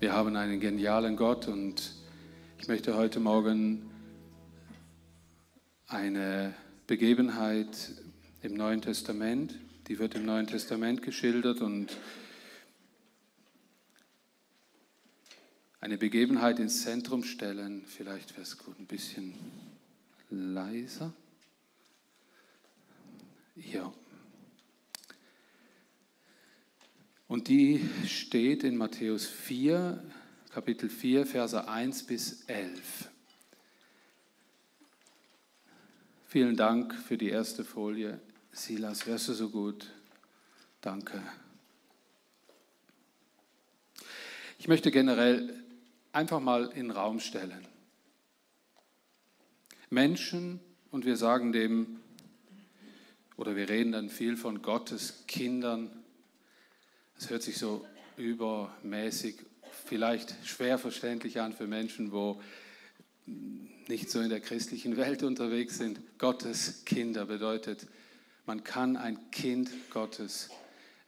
Wir haben einen genialen Gott und ich möchte heute Morgen eine Begebenheit im Neuen Testament, die wird im Neuen Testament geschildert und eine Begebenheit ins Zentrum stellen. Vielleicht wäre es gut ein bisschen leiser. Ja. Und die steht in Matthäus 4, Kapitel 4, Verse 1 bis 11. Vielen Dank für die erste Folie. Silas, wärst du so gut? Danke. Ich möchte generell einfach mal in den Raum stellen. Menschen, und wir sagen dem, oder wir reden dann viel von Gottes Kindern, es hört sich so übermäßig, vielleicht schwer verständlich an für Menschen, wo nicht so in der christlichen Welt unterwegs sind. Gottes Kinder bedeutet, man kann ein Kind Gottes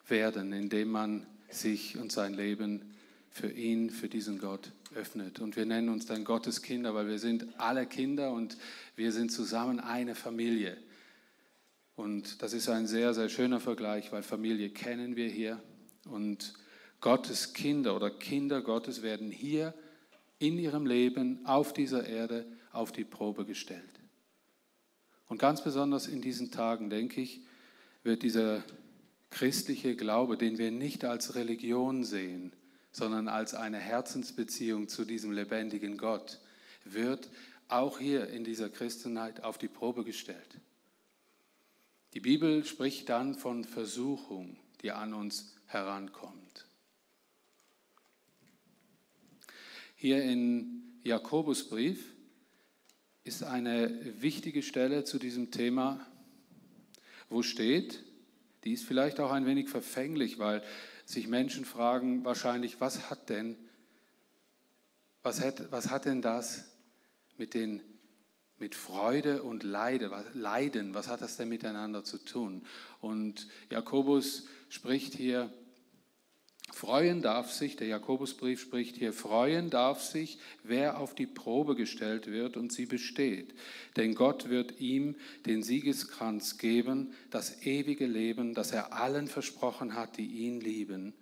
werden, indem man sich und sein Leben für ihn, für diesen Gott öffnet. Und wir nennen uns dann Gottes Kinder, weil wir sind alle Kinder und wir sind zusammen eine Familie. Und das ist ein sehr, sehr schöner Vergleich, weil Familie kennen wir hier. Und Gottes Kinder oder Kinder Gottes werden hier in ihrem Leben auf dieser Erde auf die Probe gestellt. Und ganz besonders in diesen Tagen, denke ich, wird dieser christliche Glaube, den wir nicht als Religion sehen, sondern als eine Herzensbeziehung zu diesem lebendigen Gott, wird auch hier in dieser Christenheit auf die Probe gestellt. Die Bibel spricht dann von Versuchung, die an uns herankommt. Hier in Jakobusbrief ist eine wichtige Stelle zu diesem Thema, wo steht, die ist vielleicht auch ein wenig verfänglich, weil sich Menschen fragen wahrscheinlich, was hat denn, was hat, was hat denn das mit, den, mit Freude und Leide, Leiden, was hat das denn miteinander zu tun? Und Jakobus spricht hier, freuen darf sich, der Jakobusbrief spricht hier, freuen darf sich, wer auf die Probe gestellt wird und sie besteht. Denn Gott wird ihm den Siegeskranz geben, das ewige Leben, das er allen versprochen hat, die ihn lieben.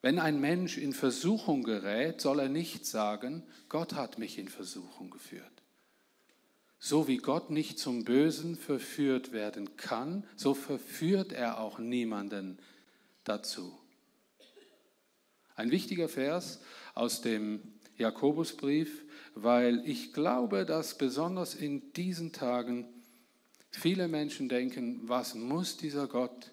Wenn ein Mensch in Versuchung gerät, soll er nicht sagen, Gott hat mich in Versuchung geführt. So wie Gott nicht zum Bösen verführt werden kann, so verführt er auch niemanden dazu. Ein wichtiger Vers aus dem Jakobusbrief, weil ich glaube, dass besonders in diesen Tagen viele Menschen denken, was muss dieser Gott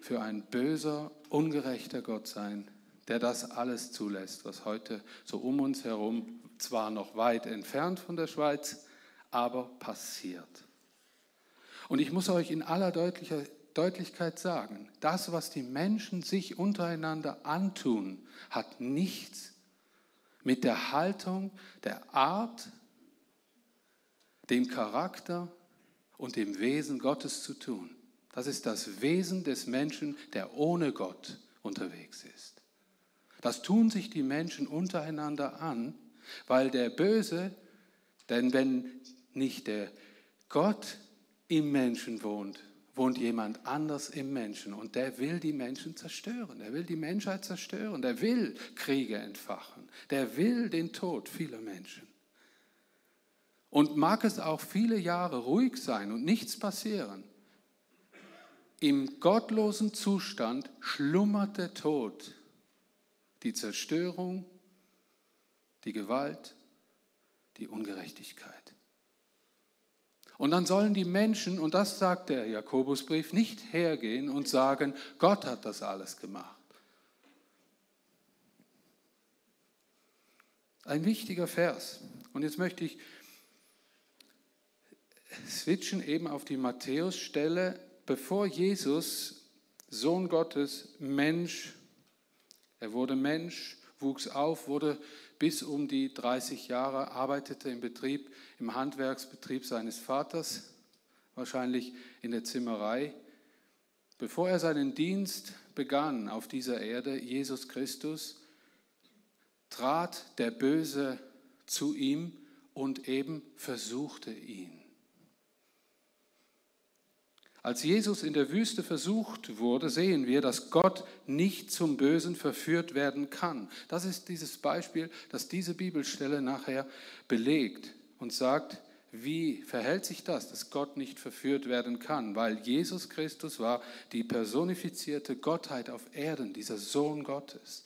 für ein böser, ungerechter Gott sein, der das alles zulässt, was heute so um uns herum, zwar noch weit entfernt von der Schweiz, aber passiert. Und ich muss euch in aller Deutlichkeit sagen, das, was die Menschen sich untereinander antun, hat nichts mit der Haltung, der Art, dem Charakter und dem Wesen Gottes zu tun. Das ist das Wesen des Menschen, der ohne Gott unterwegs ist. Das tun sich die Menschen untereinander an, weil der Böse, denn wenn nicht der Gott im Menschen wohnt, wohnt jemand anders im Menschen und der will die Menschen zerstören, der will die Menschheit zerstören, der will Kriege entfachen, der will den Tod vieler Menschen. Und mag es auch viele Jahre ruhig sein und nichts passieren, im gottlosen Zustand schlummert der Tod, die Zerstörung, die Gewalt, die Ungerechtigkeit. Und dann sollen die Menschen, und das sagt der Jakobusbrief, nicht hergehen und sagen, Gott hat das alles gemacht. Ein wichtiger Vers. Und jetzt möchte ich switchen eben auf die Matthäus-Stelle, bevor Jesus, Sohn Gottes, Mensch, er wurde Mensch, wuchs auf, wurde bis um die 30 Jahre, arbeitete im Betrieb, im Handwerksbetrieb seines Vaters, wahrscheinlich in der Zimmerei. Bevor er seinen Dienst begann auf dieser Erde, Jesus Christus, trat der Böse zu ihm und eben versuchte ihn. Als Jesus in der Wüste versucht wurde, sehen wir, dass Gott nicht zum Bösen verführt werden kann. Das ist dieses Beispiel, das diese Bibelstelle nachher belegt und sagt, wie verhält sich das, dass Gott nicht verführt werden kann? Weil Jesus Christus war die personifizierte Gottheit auf Erden, dieser Sohn Gottes.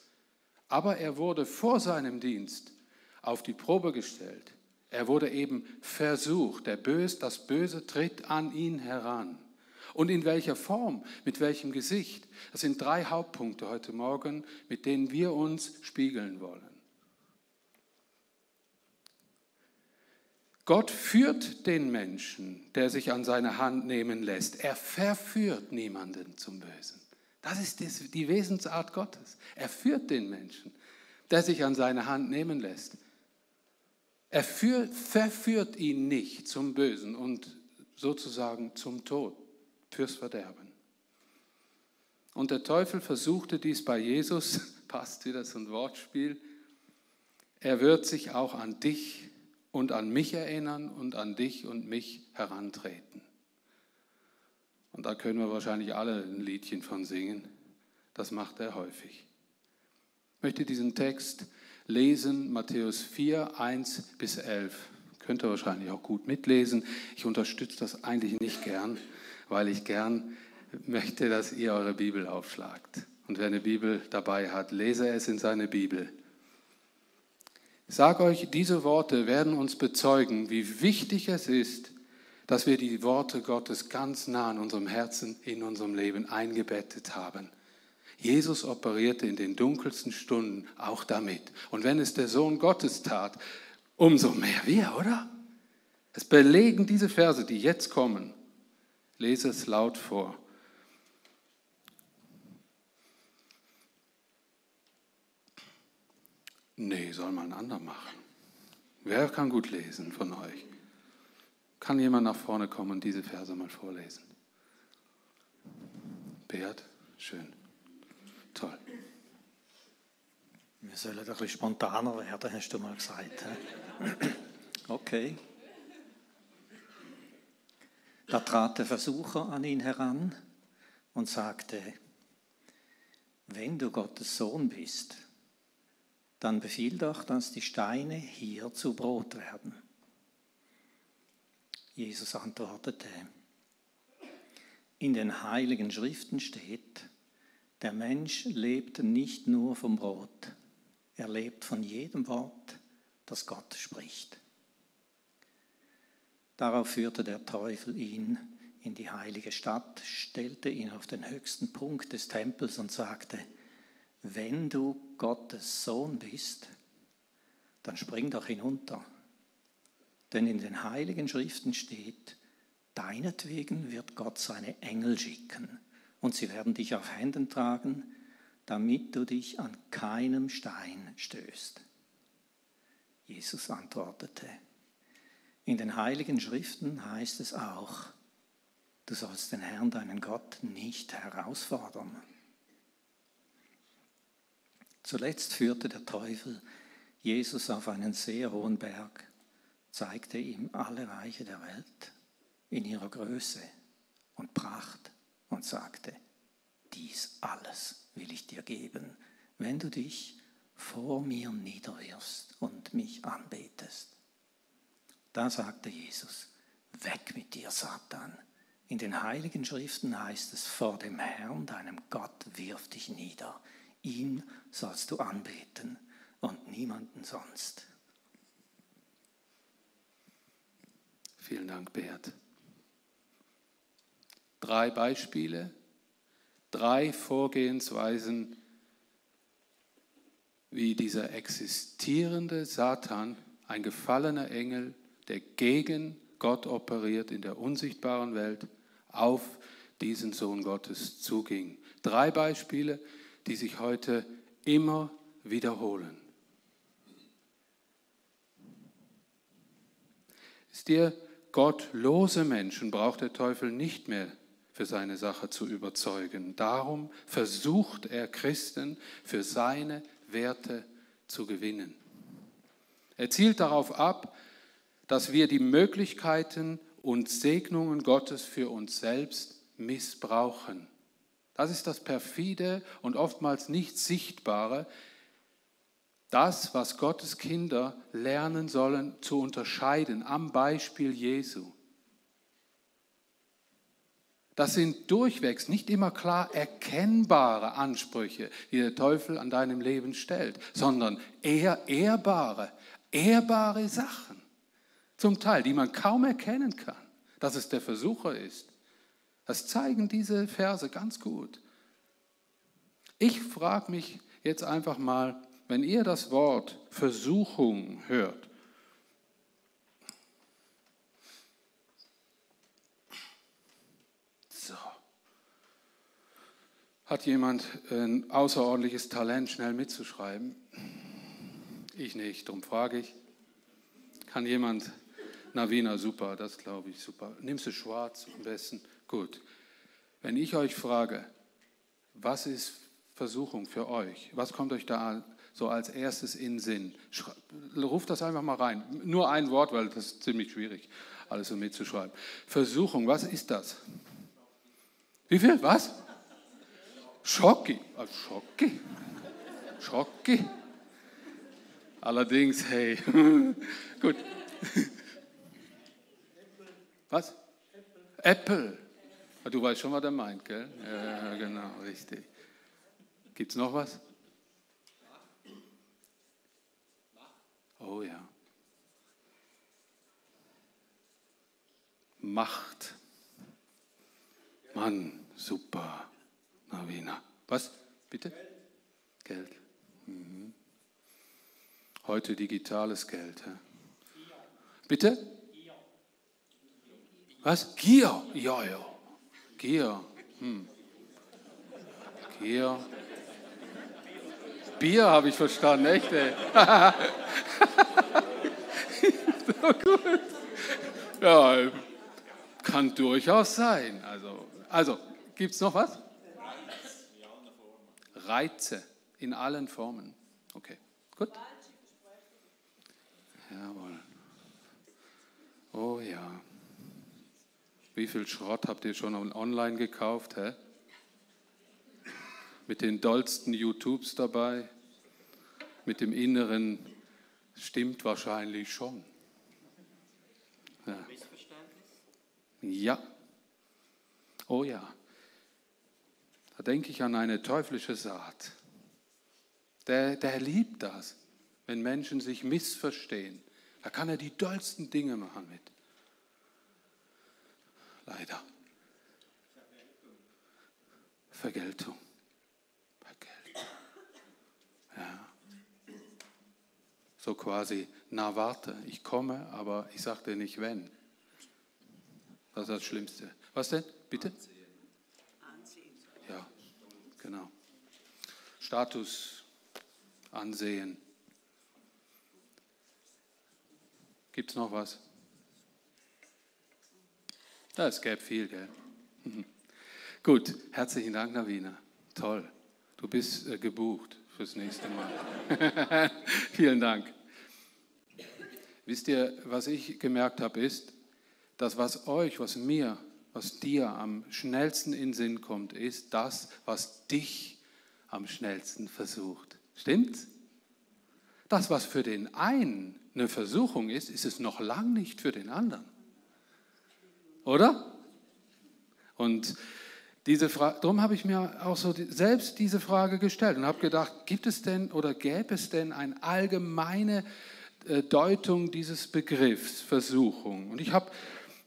Aber er wurde vor seinem Dienst auf die Probe gestellt. Er wurde eben versucht. Der Böse, das Böse tritt an ihn heran. Und in welcher Form, mit welchem Gesicht? Das sind drei Hauptpunkte heute Morgen, mit denen wir uns spiegeln wollen. Gott führt den Menschen, der sich an seine Hand nehmen lässt. Er verführt niemanden zum Bösen. Das ist die Wesensart Gottes. Er führt den Menschen, der sich an seine Hand nehmen lässt. Er führt, verführt ihn nicht zum Bösen und sozusagen zum Tod fürs Verderben. Und der Teufel versuchte dies bei Jesus, passt wieder so ein Wortspiel. Er wird sich auch an dich und an mich erinnern und an dich und mich herantreten. Und da können wir wahrscheinlich alle ein Liedchen von singen. Das macht er häufig. Ich möchte diesen Text lesen, Matthäus 4, 1 bis 11. Könnt ihr wahrscheinlich auch gut mitlesen. Ich unterstütze das eigentlich nicht gern weil ich gern möchte, dass ihr eure Bibel aufschlagt. Und wer eine Bibel dabei hat, lese es in seine Bibel. Sage euch, diese Worte werden uns bezeugen, wie wichtig es ist, dass wir die Worte Gottes ganz nah in unserem Herzen, in unserem Leben eingebettet haben. Jesus operierte in den dunkelsten Stunden auch damit. Und wenn es der Sohn Gottes tat, umso mehr wir, oder? Es belegen diese Verse, die jetzt kommen, Lese es laut vor. Nee, soll mal ein anderer machen. Wer kann gut lesen von euch? Kann jemand nach vorne kommen und diese Verse mal vorlesen? Beat, schön. Toll. Wir sollen ein bisschen spontaner werden, hast du mal gesagt. Okay. Da trat der Versucher an ihn heran und sagte, wenn du Gottes Sohn bist, dann befiehl doch, dass die Steine hier zu Brot werden. Jesus antwortete, in den heiligen Schriften steht, der Mensch lebt nicht nur vom Brot, er lebt von jedem Wort, das Gott spricht. Darauf führte der Teufel ihn in die heilige Stadt, stellte ihn auf den höchsten Punkt des Tempels und sagte, wenn du Gottes Sohn bist, dann spring doch hinunter. Denn in den heiligen Schriften steht, deinetwegen wird Gott seine Engel schicken und sie werden dich auf Händen tragen, damit du dich an keinem Stein stößt. Jesus antwortete, in den heiligen Schriften heißt es auch, du sollst den Herrn, deinen Gott, nicht herausfordern. Zuletzt führte der Teufel Jesus auf einen sehr hohen Berg, zeigte ihm alle Reiche der Welt in ihrer Größe und Pracht und sagte, dies alles will ich dir geben, wenn du dich vor mir niederwirfst und mich anbetest. Da sagte Jesus, weg mit dir, Satan. In den heiligen Schriften heißt es, vor dem Herrn, deinem Gott, wirf dich nieder. Ihn sollst du anbeten und niemanden sonst. Vielen Dank, Bert. Drei Beispiele, drei Vorgehensweisen, wie dieser existierende Satan, ein gefallener Engel, der gegen Gott operiert in der unsichtbaren Welt, auf diesen Sohn Gottes zuging. Drei Beispiele, die sich heute immer wiederholen. Ist dir gottlose Menschen braucht der Teufel nicht mehr für seine Sache zu überzeugen. Darum versucht er Christen für seine Werte zu gewinnen. Er zielt darauf ab, dass wir die Möglichkeiten und Segnungen Gottes für uns selbst missbrauchen. Das ist das perfide und oftmals nicht sichtbare, das, was Gottes Kinder lernen sollen zu unterscheiden am Beispiel Jesu. Das sind durchwegs nicht immer klar erkennbare Ansprüche, die der Teufel an deinem Leben stellt, sondern eher ehrbare, ehrbare Sachen. Zum Teil, die man kaum erkennen kann, dass es der Versucher ist. Das zeigen diese Verse ganz gut. Ich frage mich jetzt einfach mal, wenn ihr das Wort Versuchung hört, Hat jemand ein außerordentliches Talent, schnell mitzuschreiben? Ich nicht, darum frage ich. Kann jemand? Navina, super, das glaube ich, super. Nimmst du schwarz am besten? Gut. Wenn ich euch frage, was ist Versuchung für euch? Was kommt euch da so als erstes in Sinn? Ruft das einfach mal rein. Nur ein Wort, weil das ist ziemlich schwierig, alles so mitzuschreiben. Versuchung, was ist das? Wie viel? Was? Schocki. Ah, Schocki. Schocki. Allerdings, hey. Gut. Was? Apple. Ah, du weißt schon, was er meint, gell? Ja, genau, richtig. Gibt es noch was? Oh ja. Macht. Mann, super. Navina. Was? Bitte? Geld. Geld. Mhm. Heute digitales Geld. Ja. Bitte? Was? Gier. Ja, ja. Gier. Hm. Gier. Bier habe ich verstanden, echt, ey. so gut. Ja, kann durchaus sein. Also, also gibt es noch was? Reize in allen Formen. Okay, gut. Jawohl. Oh ja. Wie viel Schrott habt ihr schon online gekauft? Hä? Mit den dollsten YouTubes dabei? Mit dem Inneren stimmt wahrscheinlich schon. Ja. ja. Oh ja. Da denke ich an eine teuflische Saat. Der, der liebt das, wenn Menschen sich missverstehen. Da kann er die dollsten Dinge machen mit. Leider. Vergeltung. Vergeltung. Ja. So quasi, na warte, ich komme, aber ich sage dir nicht wenn. Das ist das Schlimmste. Was denn? Bitte? Ja, genau. Status, Ansehen. Gibt es noch was? Ja, es gäbe viel, gell? Gut, herzlichen Dank, Navina. Toll. Du bist äh, gebucht fürs nächste Mal. Vielen Dank. Wisst ihr, was ich gemerkt habe, ist, dass was euch, was mir was dir am schnellsten in Sinn kommt, ist das, was dich am schnellsten versucht. Stimmt's? Das, was für den einen eine Versuchung ist, ist es noch lang nicht für den anderen. Oder? Und diese Frage, darum habe ich mir auch so selbst diese Frage gestellt und habe gedacht, gibt es denn oder gäbe es denn eine allgemeine äh, Deutung dieses Begriffs Versuchung? Und ich habe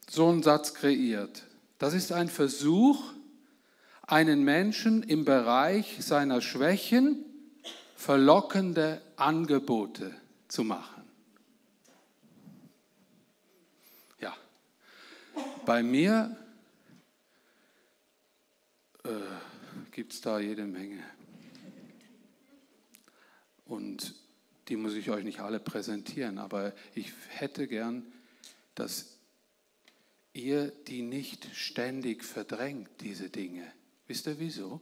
so einen Satz kreiert. Das ist ein Versuch, einen Menschen im Bereich seiner Schwächen verlockende Angebote zu machen. Ja, bei mir äh, gibt es da jede Menge. Und die muss ich euch nicht alle präsentieren, aber ich hätte gern, dass ihr die nicht ständig verdrängt, diese Dinge. Wisst ihr wieso?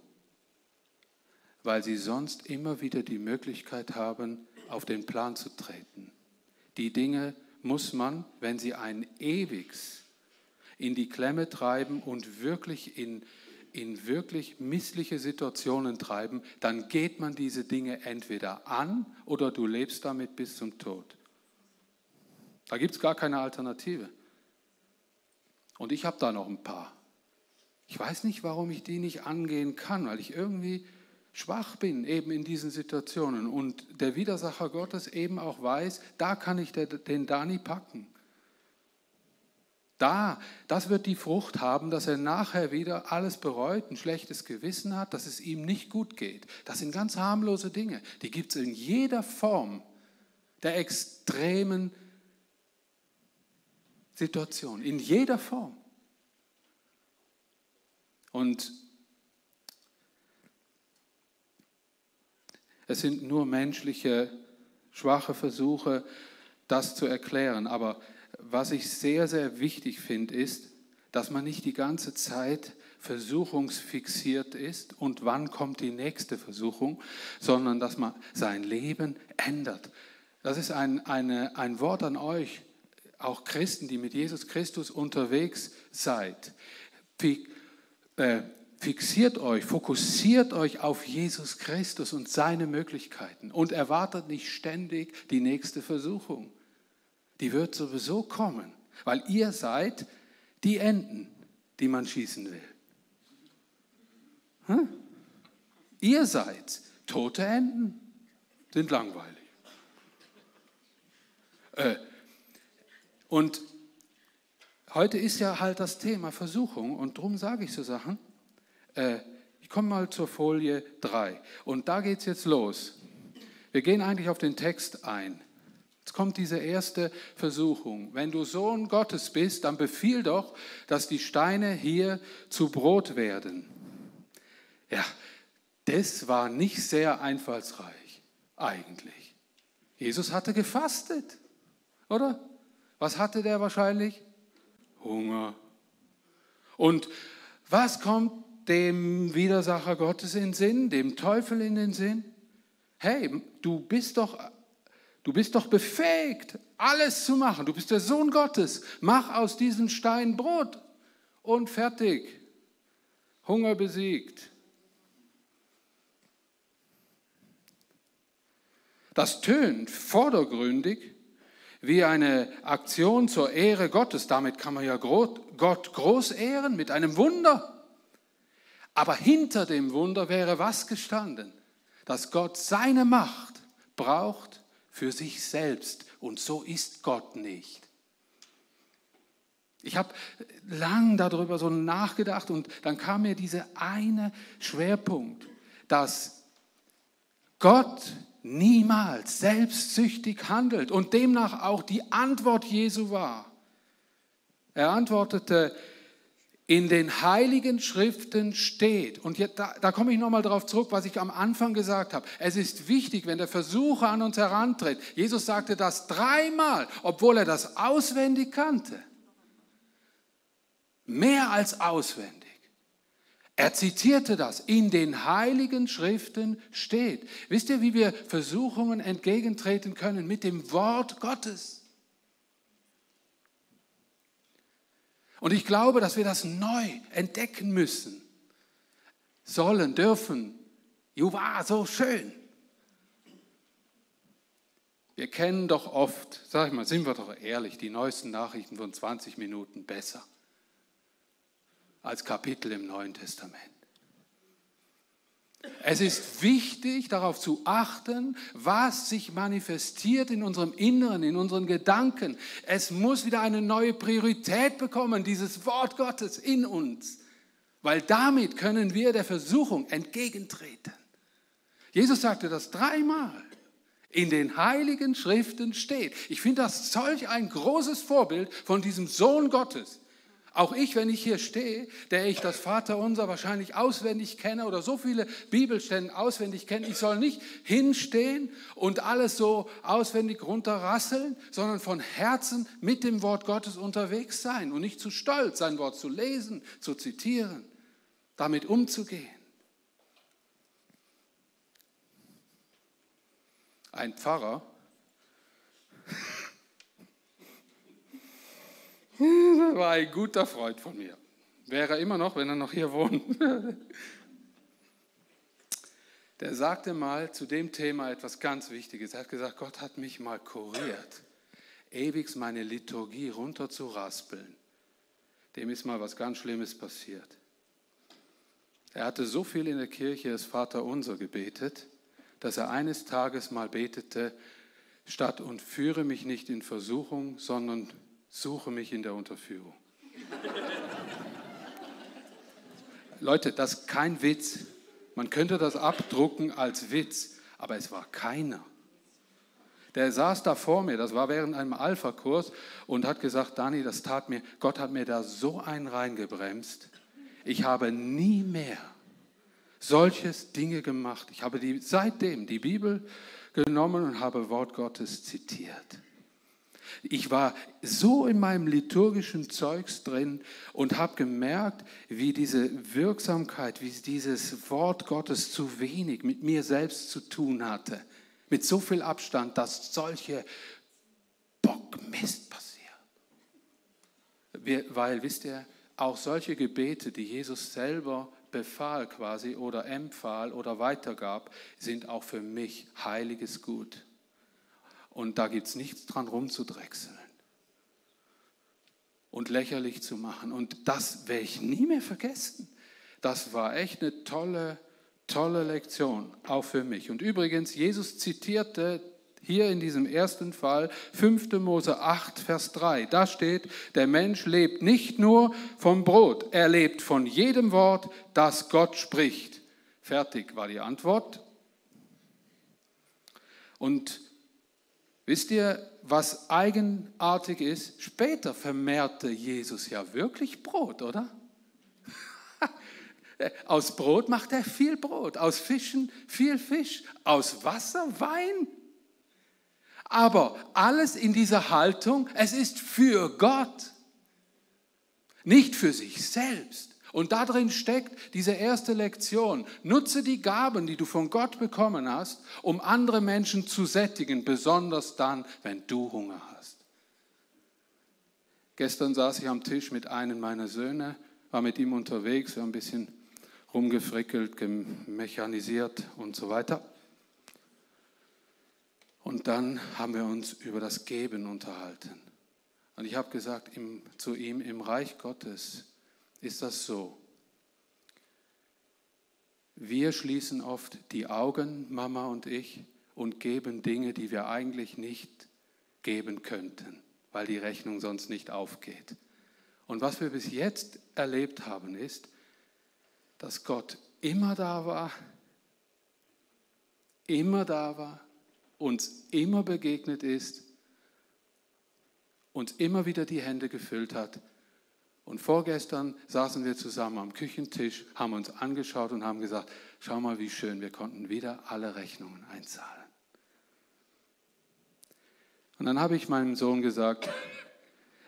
Weil sie sonst immer wieder die Möglichkeit haben, auf den Plan zu treten. Die Dinge muss man, wenn sie einen ewig in die Klemme treiben und wirklich in, in wirklich missliche Situationen treiben, dann geht man diese Dinge entweder an oder du lebst damit bis zum Tod. Da gibt es gar keine Alternative. Und ich habe da noch ein paar. Ich weiß nicht, warum ich die nicht angehen kann, weil ich irgendwie schwach bin eben in diesen Situationen und der Widersacher Gottes eben auch weiß, da kann ich den Dani packen. Da, das wird die Frucht haben, dass er nachher wieder alles bereut, ein schlechtes Gewissen hat, dass es ihm nicht gut geht. Das sind ganz harmlose Dinge. Die gibt es in jeder Form der extremen Situation, in jeder Form. Und es sind nur menschliche, schwache Versuche, das zu erklären. Aber was ich sehr, sehr wichtig finde, ist, dass man nicht die ganze Zeit versuchungsfixiert ist und wann kommt die nächste Versuchung, sondern dass man sein Leben ändert. Das ist ein, eine, ein Wort an euch, auch Christen, die mit Jesus Christus unterwegs seid. Äh, fixiert euch, fokussiert euch auf Jesus Christus und seine Möglichkeiten und erwartet nicht ständig die nächste Versuchung. Die wird sowieso kommen, weil ihr seid die Enten, die man schießen will. Hm? Ihr seid tote Enten, sind langweilig. Äh, und heute ist ja halt das Thema Versuchung und darum sage ich so Sachen. Äh, ich komme mal zur Folie 3 und da geht es jetzt los. Wir gehen eigentlich auf den Text ein. Jetzt kommt diese erste Versuchung. Wenn du Sohn Gottes bist, dann befiehl doch, dass die Steine hier zu Brot werden. Ja, das war nicht sehr einfallsreich eigentlich. Jesus hatte gefastet, oder? Was hatte der wahrscheinlich? Hunger. Und was kommt dem Widersacher Gottes in den Sinn, dem Teufel in den Sinn? Hey, du bist doch, du bist doch befähigt, alles zu machen. Du bist der Sohn Gottes. Mach aus diesen Steinen Brot und fertig. Hunger besiegt. Das tönt vordergründig wie eine Aktion zur Ehre Gottes. Damit kann man ja Gott groß ehren mit einem Wunder. Aber hinter dem Wunder wäre was gestanden? Dass Gott seine Macht braucht für sich selbst. Und so ist Gott nicht. Ich habe lang darüber so nachgedacht und dann kam mir dieser eine Schwerpunkt, dass Gott niemals selbstsüchtig handelt und demnach auch die Antwort Jesu war. Er antwortete, in den heiligen Schriften steht, und jetzt, da, da komme ich nochmal darauf zurück, was ich am Anfang gesagt habe. Es ist wichtig, wenn der Versucher an uns herantritt. Jesus sagte das dreimal, obwohl er das auswendig kannte. Mehr als auswendig. Er zitierte das. In den heiligen Schriften steht. Wisst ihr, wie wir Versuchungen entgegentreten können? Mit dem Wort Gottes. Und ich glaube, dass wir das neu entdecken müssen. Sollen, dürfen. Juwa, so schön. Wir kennen doch oft, sag ich mal, sind wir doch ehrlich, die neuesten Nachrichten von 20 Minuten besser als Kapitel im Neuen Testament. Es ist wichtig, darauf zu achten, was sich manifestiert in unserem Inneren, in unseren Gedanken. Es muss wieder eine neue Priorität bekommen, dieses Wort Gottes in uns, weil damit können wir der Versuchung entgegentreten. Jesus sagte das dreimal. In den heiligen Schriften steht. Ich finde das solch ein großes Vorbild von diesem Sohn Gottes, auch ich, wenn ich hier stehe, der ich das Vaterunser wahrscheinlich auswendig kenne oder so viele Bibelstellen auswendig kenne, ich soll nicht hinstehen und alles so auswendig runterrasseln, sondern von Herzen mit dem Wort Gottes unterwegs sein und nicht zu stolz, sein Wort zu lesen, zu zitieren, damit umzugehen. ein Pfarrer, war ein guter Freund von mir. Wäre er immer noch, wenn er noch hier wohnt. Der sagte mal zu dem Thema etwas ganz Wichtiges. Er hat gesagt, Gott hat mich mal kuriert, ewig meine Liturgie runterzuraspeln. Dem ist mal was ganz Schlimmes passiert. Er hatte so viel in der Kirche das Vaterunser gebetet, dass er eines Tages mal betete, statt und führe mich nicht in Versuchung, sondern suche mich in der Unterführung. Leute, das ist kein Witz. Man könnte das abdrucken als Witz, aber es war keiner. Der saß da vor mir, das war während einem Alpha-Kurs und hat gesagt, Dani, das tat mir, Gott hat mir da so einen reingebremst. Ich habe nie mehr solches Dinge gemacht. Ich habe die, seitdem die Bibel genommen und habe Wort Gottes zitiert. Ich war so in meinem liturgischen Zeugs drin und habe gemerkt, wie diese Wirksamkeit, wie dieses Wort Gottes zu wenig mit mir selbst zu tun hatte. Mit so viel Abstand, dass solche Bockmist passiert. Weil, wisst ihr, auch solche Gebete, die Jesus selber befahl quasi oder empfahl oder weitergab, sind auch für mich heiliges Gut. Und da gibt es nichts dran rumzudrechseln und lächerlich zu machen. Und das werde ich nie mehr vergessen. Das war echt eine tolle, tolle Lektion, auch für mich. Und übrigens, Jesus zitierte hier in diesem ersten Fall 5. Mose 8, Vers 3. Da steht, der Mensch lebt nicht nur vom Brot, er lebt von jedem Wort, das Gott spricht. Fertig war die Antwort. Und Wisst ihr, was eigenartig ist? Später vermehrte Jesus ja wirklich Brot, oder? Aus Brot macht er viel Brot, aus Fischen viel Fisch, aus Wasser Wein. Aber alles in dieser Haltung, es ist für Gott, nicht für sich selbst. Und darin steckt diese erste Lektion. Nutze die Gaben, die du von Gott bekommen hast, um andere Menschen zu sättigen, besonders dann, wenn du Hunger hast. Gestern saß ich am Tisch mit einem meiner Söhne, war mit ihm unterwegs, ein bisschen rumgefrickelt, mechanisiert und so weiter. Und dann haben wir uns über das Geben unterhalten. Und ich habe gesagt im, zu ihm, im Reich Gottes ist das so. Wir schließen oft die Augen, Mama und ich, und geben Dinge, die wir eigentlich nicht geben könnten, weil die Rechnung sonst nicht aufgeht. Und was wir bis jetzt erlebt haben, ist, dass Gott immer da war, immer da war, uns immer begegnet ist, uns immer wieder die Hände gefüllt hat und vorgestern saßen wir zusammen am Küchentisch, haben uns angeschaut und haben gesagt, schau mal, wie schön, wir konnten wieder alle Rechnungen einzahlen. Und dann habe ich meinem Sohn gesagt,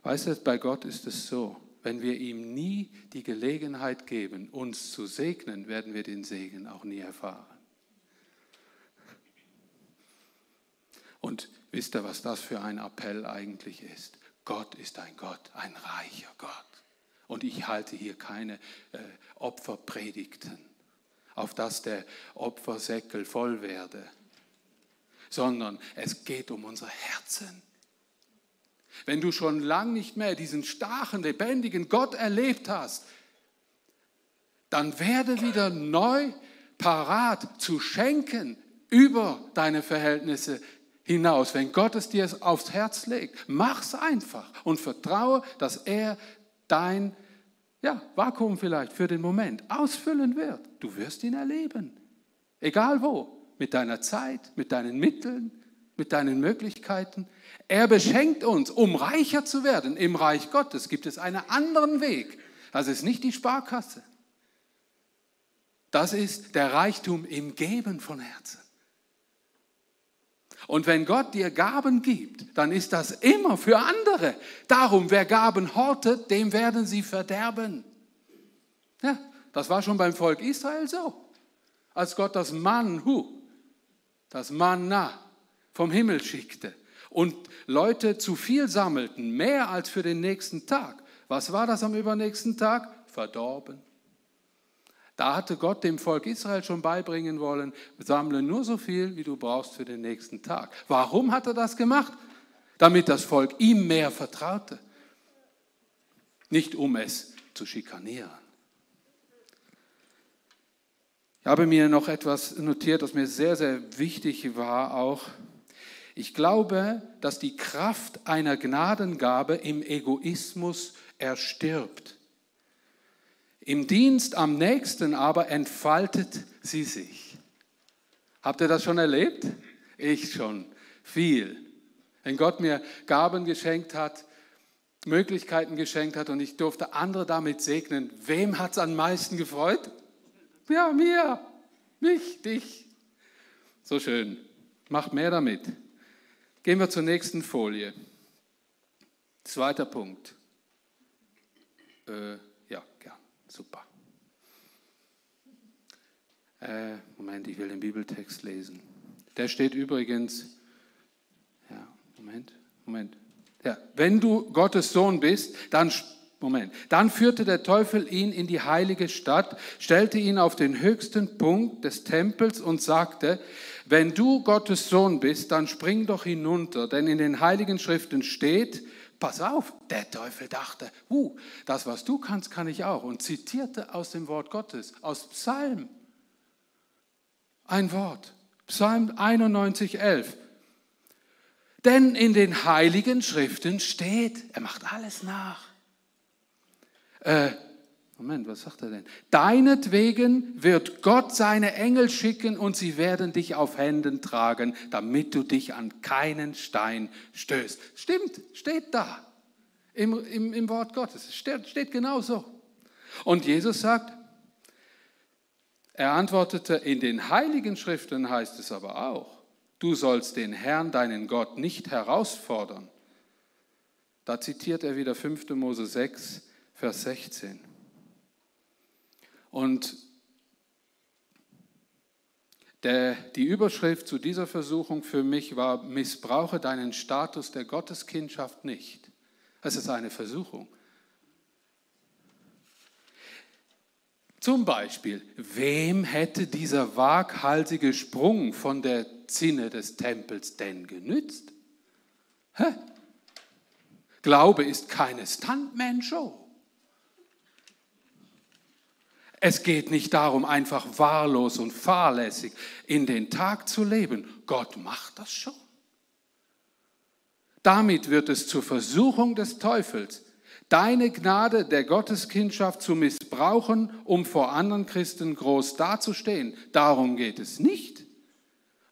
weißt du, bei Gott ist es so, wenn wir ihm nie die Gelegenheit geben, uns zu segnen, werden wir den Segen auch nie erfahren. Und wisst ihr, was das für ein Appell eigentlich ist? Gott ist ein Gott, ein reicher Gott. Und ich halte hier keine äh, Opferpredigten, auf dass der Opfersäckel voll werde, sondern es geht um unser Herzen. Wenn du schon lang nicht mehr diesen starken, lebendigen Gott erlebt hast, dann werde wieder neu parat zu schenken über deine Verhältnisse hinaus. Wenn Gott es dir aufs Herz legt, mach's einfach und vertraue, dass er dein ja, Vakuum vielleicht für den Moment ausfüllen wird. Du wirst ihn erleben. Egal wo. Mit deiner Zeit, mit deinen Mitteln, mit deinen Möglichkeiten. Er beschenkt uns, um reicher zu werden. Im Reich Gottes gibt es einen anderen Weg. Das ist nicht die Sparkasse. Das ist der Reichtum im Geben von Herzen. Und wenn Gott dir Gaben gibt, dann ist das immer für andere. Darum, wer Gaben hortet, dem werden sie verderben. Ja, das war schon beim Volk Israel so. Als Gott das Manhu, das Manna vom Himmel schickte und Leute zu viel sammelten, mehr als für den nächsten Tag. Was war das am übernächsten Tag? Verdorben. Da hatte Gott dem Volk Israel schon beibringen wollen, sammle nur so viel, wie du brauchst für den nächsten Tag. Warum hat er das gemacht? Damit das Volk ihm mehr vertraute. Nicht um es zu schikanieren. Ich habe mir noch etwas notiert, das mir sehr, sehr wichtig war auch. Ich glaube, dass die Kraft einer Gnadengabe im Egoismus erstirbt. Im Dienst am nächsten aber entfaltet sie sich. Habt ihr das schon erlebt? Ich schon. Viel. Wenn Gott mir Gaben geschenkt hat, Möglichkeiten geschenkt hat und ich durfte andere damit segnen, wem hat es am meisten gefreut? Ja, mir, mich, dich. So schön. Macht mehr damit. Gehen wir zur nächsten Folie. Zweiter Punkt. Äh. Super. Äh, Moment, ich will den Bibeltext lesen. Der steht übrigens, ja, Moment, Moment. Ja, wenn du Gottes Sohn bist, dann, Moment, dann führte der Teufel ihn in die heilige Stadt, stellte ihn auf den höchsten Punkt des Tempels und sagte, wenn du Gottes Sohn bist, dann spring doch hinunter, denn in den heiligen Schriften steht, pass auf, der Teufel dachte, uh, das, was du kannst, kann ich auch. Und zitierte aus dem Wort Gottes, aus Psalm, ein Wort, Psalm 91, 11. Denn in den heiligen Schriften steht, er macht alles nach. Äh, Moment, was sagt er denn? Deinetwegen wird Gott seine Engel schicken und sie werden dich auf Händen tragen, damit du dich an keinen Stein stößt. Stimmt, steht da im, im, im Wort Gottes. Es steht, steht genau so. Und Jesus sagt, er antwortete, in den heiligen Schriften heißt es aber auch, du sollst den Herrn, deinen Gott, nicht herausfordern. Da zitiert er wieder 5. Mose 6, Vers 16. Und der, die Überschrift zu dieser Versuchung für mich war, missbrauche deinen Status der Gotteskindschaft nicht. Es ist eine Versuchung. Zum Beispiel, wem hätte dieser waghalsige Sprung von der Zinne des Tempels denn genützt? Hä? Glaube ist keine Stuntman-Show. Es geht nicht darum, einfach wahllos und fahrlässig in den Tag zu leben. Gott macht das schon. Damit wird es zur Versuchung des Teufels, deine Gnade der Gotteskindschaft zu missbrauchen, um vor anderen Christen groß dazustehen. Darum geht es nicht.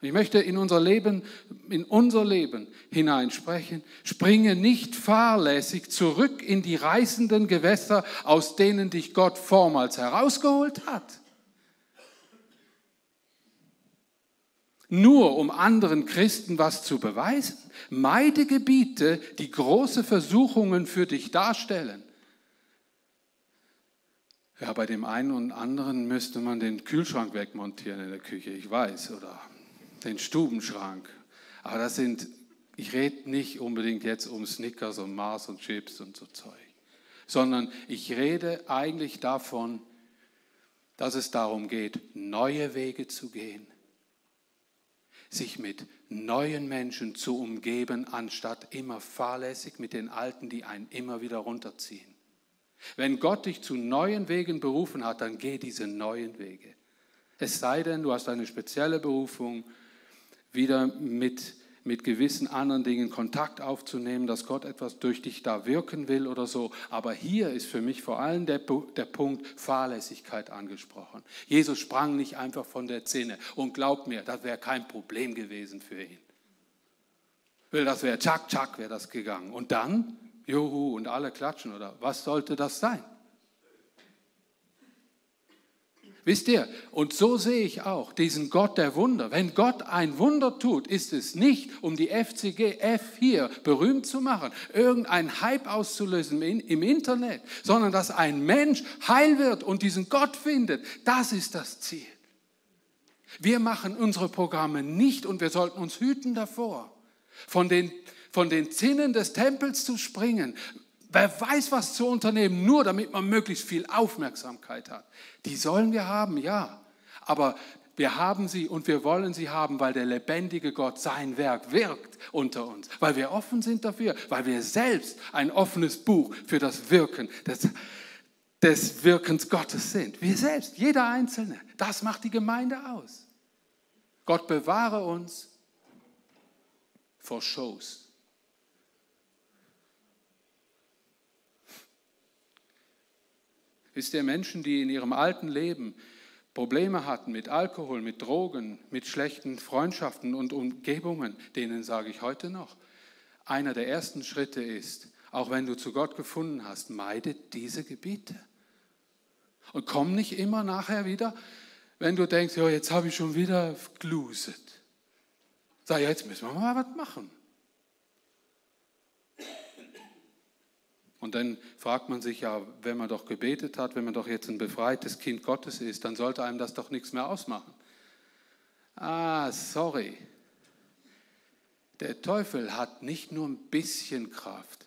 Ich möchte in unser Leben, in unser Leben hineinsprechen. Springe nicht fahrlässig zurück in die reißenden Gewässer, aus denen dich Gott vormals herausgeholt hat. Nur um anderen Christen was zu beweisen. Meide Gebiete, die große Versuchungen für dich darstellen. Ja, bei dem einen und anderen müsste man den Kühlschrank wegmontieren in der Küche, ich weiß, oder den Stubenschrank. Aber das sind, ich rede nicht unbedingt jetzt um Snickers und Mars und Chips und so Zeug, sondern ich rede eigentlich davon, dass es darum geht, neue Wege zu gehen, sich mit neuen Menschen zu umgeben, anstatt immer fahrlässig mit den Alten, die einen immer wieder runterziehen. Wenn Gott dich zu neuen Wegen berufen hat, dann geh diese neuen Wege. Es sei denn, du hast eine spezielle Berufung, wieder mit, mit gewissen anderen Dingen Kontakt aufzunehmen, dass Gott etwas durch dich da wirken will oder so. Aber hier ist für mich vor allem der, der Punkt Fahrlässigkeit angesprochen. Jesus sprang nicht einfach von der Zinne und glaubt mir, das wäre kein Problem gewesen für ihn. Weil das wäre, tschak, tschak, wäre das gegangen. Und dann, juhu, und alle klatschen oder was sollte das sein? Wisst ihr, und so sehe ich auch diesen Gott der Wunder. Wenn Gott ein Wunder tut, ist es nicht, um die FCGF hier berühmt zu machen, irgendeinen Hype auszulösen im Internet, sondern dass ein Mensch heil wird und diesen Gott findet. Das ist das Ziel. Wir machen unsere Programme nicht und wir sollten uns hüten davor, von den, von den Zinnen des Tempels zu springen. Wer weiß, was zu unternehmen, nur damit man möglichst viel Aufmerksamkeit hat. Die sollen wir haben, ja. Aber wir haben sie und wir wollen sie haben, weil der lebendige Gott sein Werk wirkt unter uns, weil wir offen sind dafür, weil wir selbst ein offenes Buch für das Wirken des, des Wirkens Gottes sind. Wir selbst, jeder Einzelne. Das macht die Gemeinde aus. Gott bewahre uns vor Shows. Wisst ihr, Menschen, die in ihrem alten Leben Probleme hatten mit Alkohol, mit Drogen, mit schlechten Freundschaften und Umgebungen, denen sage ich heute noch, einer der ersten Schritte ist, auch wenn du zu Gott gefunden hast, meide diese Gebiete. Und komm nicht immer nachher wieder, wenn du denkst, ja, jetzt habe ich schon wieder gluset. Sag, jetzt müssen wir mal was machen. Und dann fragt man sich ja, wenn man doch gebetet hat, wenn man doch jetzt ein befreites Kind Gottes ist, dann sollte einem das doch nichts mehr ausmachen. Ah, sorry. Der Teufel hat nicht nur ein bisschen Kraft.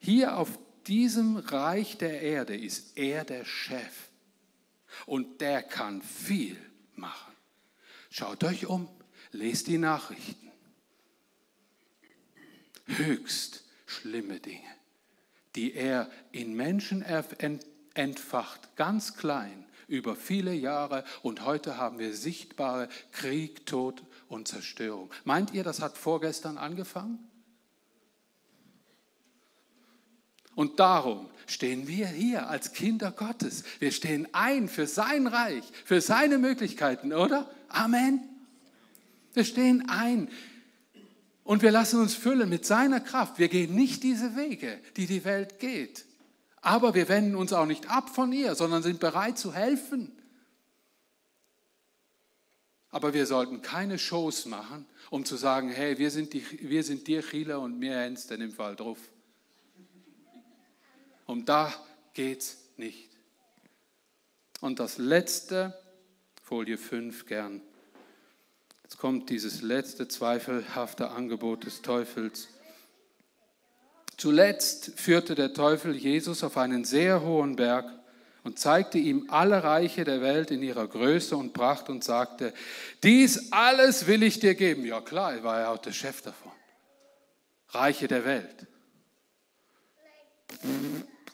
Hier auf diesem Reich der Erde ist er der Chef. Und der kann viel machen. Schaut euch um, lest die Nachrichten. Höchst schlimme Dinge, die er in Menschen entfacht, ganz klein, über viele Jahre. Und heute haben wir sichtbare Krieg, Tod und Zerstörung. Meint ihr, das hat vorgestern angefangen? Und darum stehen wir hier als Kinder Gottes. Wir stehen ein für sein Reich, für seine Möglichkeiten, oder? Amen. Wir stehen ein und wir lassen uns füllen mit seiner Kraft. Wir gehen nicht diese Wege, die die Welt geht. Aber wir wenden uns auch nicht ab von ihr, sondern sind bereit zu helfen. Aber wir sollten keine Shows machen, um zu sagen, hey, wir sind, die, wir sind dir Chile und mir Hens denn im Fall drauf. Um da geht es nicht. Und das letzte, Folie 5 gern. Jetzt kommt dieses letzte zweifelhafte Angebot des Teufels. Zuletzt führte der Teufel Jesus auf einen sehr hohen Berg und zeigte ihm alle Reiche der Welt in ihrer Größe und Pracht und sagte, dies alles will ich dir geben. Ja klar, er war ja auch der Chef davon. Reiche der Welt.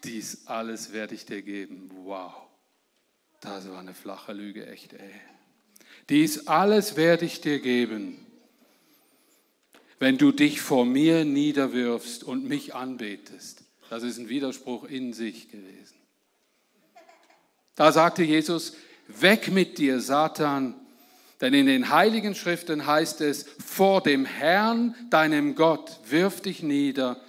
Dies alles werde ich dir geben. Wow. Das war eine flache Lüge, echt, ey. Dies alles werde ich dir geben, wenn du dich vor mir niederwirfst und mich anbetest. Das ist ein Widerspruch in sich gewesen. Da sagte Jesus, weg mit dir, Satan, denn in den heiligen Schriften heißt es, vor dem Herrn, deinem Gott, wirf dich nieder.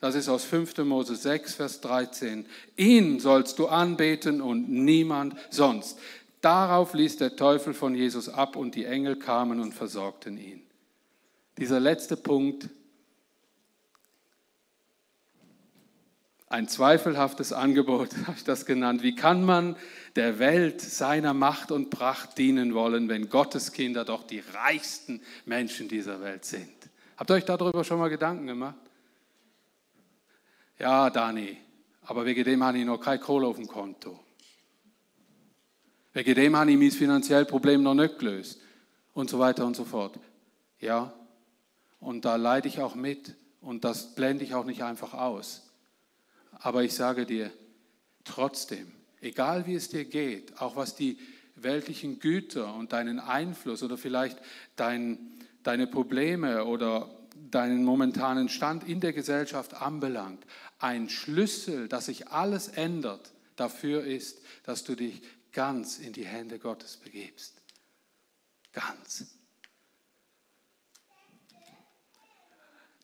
Das ist aus 5. Mose 6, Vers 13. Ihn sollst du anbeten und niemand sonst. Darauf ließ der Teufel von Jesus ab und die Engel kamen und versorgten ihn. Dieser letzte Punkt, ein zweifelhaftes Angebot, habe ich das genannt. Wie kann man der Welt seiner Macht und Pracht dienen wollen, wenn Gottes Kinder doch die reichsten Menschen dieser Welt sind? Habt ihr euch darüber schon mal Gedanken gemacht? Ja, Dani, aber wegen dem habe ich noch kein Kohle auf dem Konto. Wegen dem habe ich mein finanzielles Problem noch nicht gelöst. Und so weiter und so fort. Ja, und da leide ich auch mit und das blende ich auch nicht einfach aus. Aber ich sage dir, trotzdem, egal wie es dir geht, auch was die weltlichen Güter und deinen Einfluss oder vielleicht dein, deine Probleme oder deinen momentanen Stand in der Gesellschaft anbelangt, ein Schlüssel, dass sich alles ändert, dafür ist, dass du dich ganz in die Hände Gottes begibst. Ganz.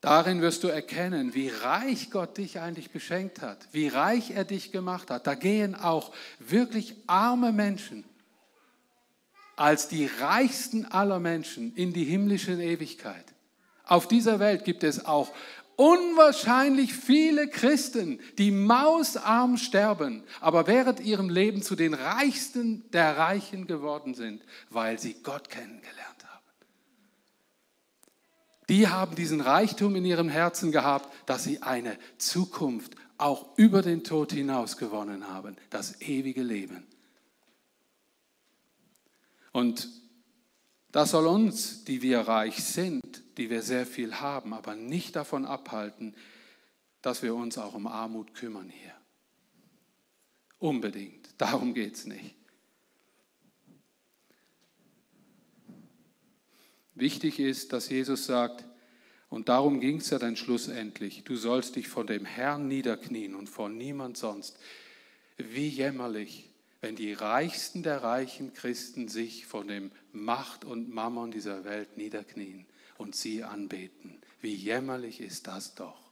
Darin wirst du erkennen, wie reich Gott dich eigentlich beschenkt hat, wie reich er dich gemacht hat. Da gehen auch wirklich arme Menschen als die reichsten aller Menschen in die himmlische Ewigkeit. Auf dieser Welt gibt es auch unwahrscheinlich viele Christen, die mausarm sterben, aber während ihrem Leben zu den Reichsten der Reichen geworden sind, weil sie Gott kennengelernt haben. Die haben diesen Reichtum in ihrem Herzen gehabt, dass sie eine Zukunft auch über den Tod hinaus gewonnen haben, das ewige Leben. Und das soll uns, die wir reich sind, die wir sehr viel haben, aber nicht davon abhalten, dass wir uns auch um Armut kümmern hier. Unbedingt. Darum geht es nicht. Wichtig ist, dass Jesus sagt, und darum ging es ja dann schlussendlich, du sollst dich vor dem Herrn niederknien und vor niemand sonst. Wie jämmerlich, wenn die reichsten der reichen Christen sich vor dem Macht und Mammon dieser Welt niederknien und sie anbeten. Wie jämmerlich ist das doch.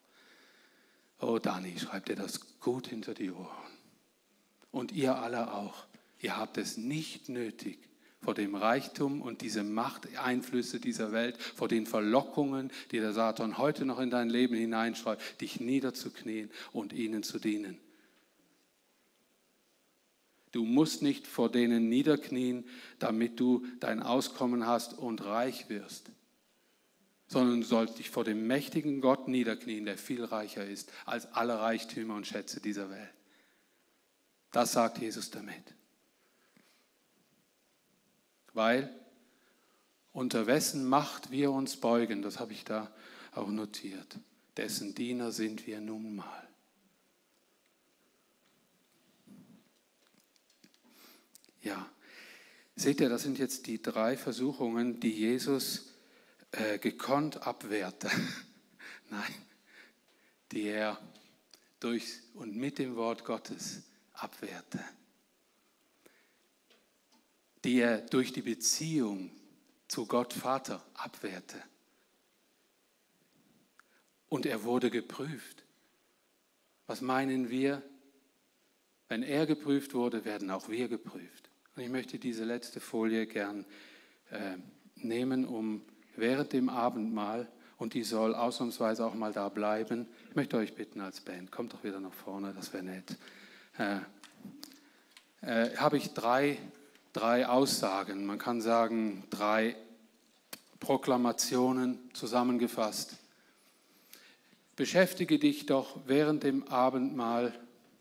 Oh Dani, schreibt dir das gut hinter die Ohren. Und ihr alle auch. Ihr habt es nicht nötig, vor dem Reichtum und diese Machteinflüsse dieser Welt, vor den Verlockungen, die der Satan heute noch in dein Leben hineinschreibt, dich niederzuknien und ihnen zu dienen. Du musst nicht vor denen niederknien, damit du dein Auskommen hast und reich wirst sondern du sollst dich vor dem mächtigen Gott niederknien, der viel reicher ist als alle Reichtümer und Schätze dieser Welt. Das sagt Jesus damit. Weil unter wessen Macht wir uns beugen, das habe ich da auch notiert, dessen Diener sind wir nun mal. Ja, seht ihr, das sind jetzt die drei Versuchungen, die Jesus äh, gekonnt abwehrte. Nein, die er durch und mit dem Wort Gottes abwehrte. Die er durch die Beziehung zu Gott Vater abwehrte. Und er wurde geprüft. Was meinen wir? Wenn er geprüft wurde, werden auch wir geprüft. Und ich möchte diese letzte Folie gern äh, nehmen, um während dem Abendmahl, und die soll ausnahmsweise auch mal da bleiben. Ich möchte euch bitten als Band, kommt doch wieder nach vorne, das wäre nett. Äh, äh, habe ich drei, drei Aussagen, man kann sagen drei Proklamationen zusammengefasst. Beschäftige dich doch während dem Abendmahl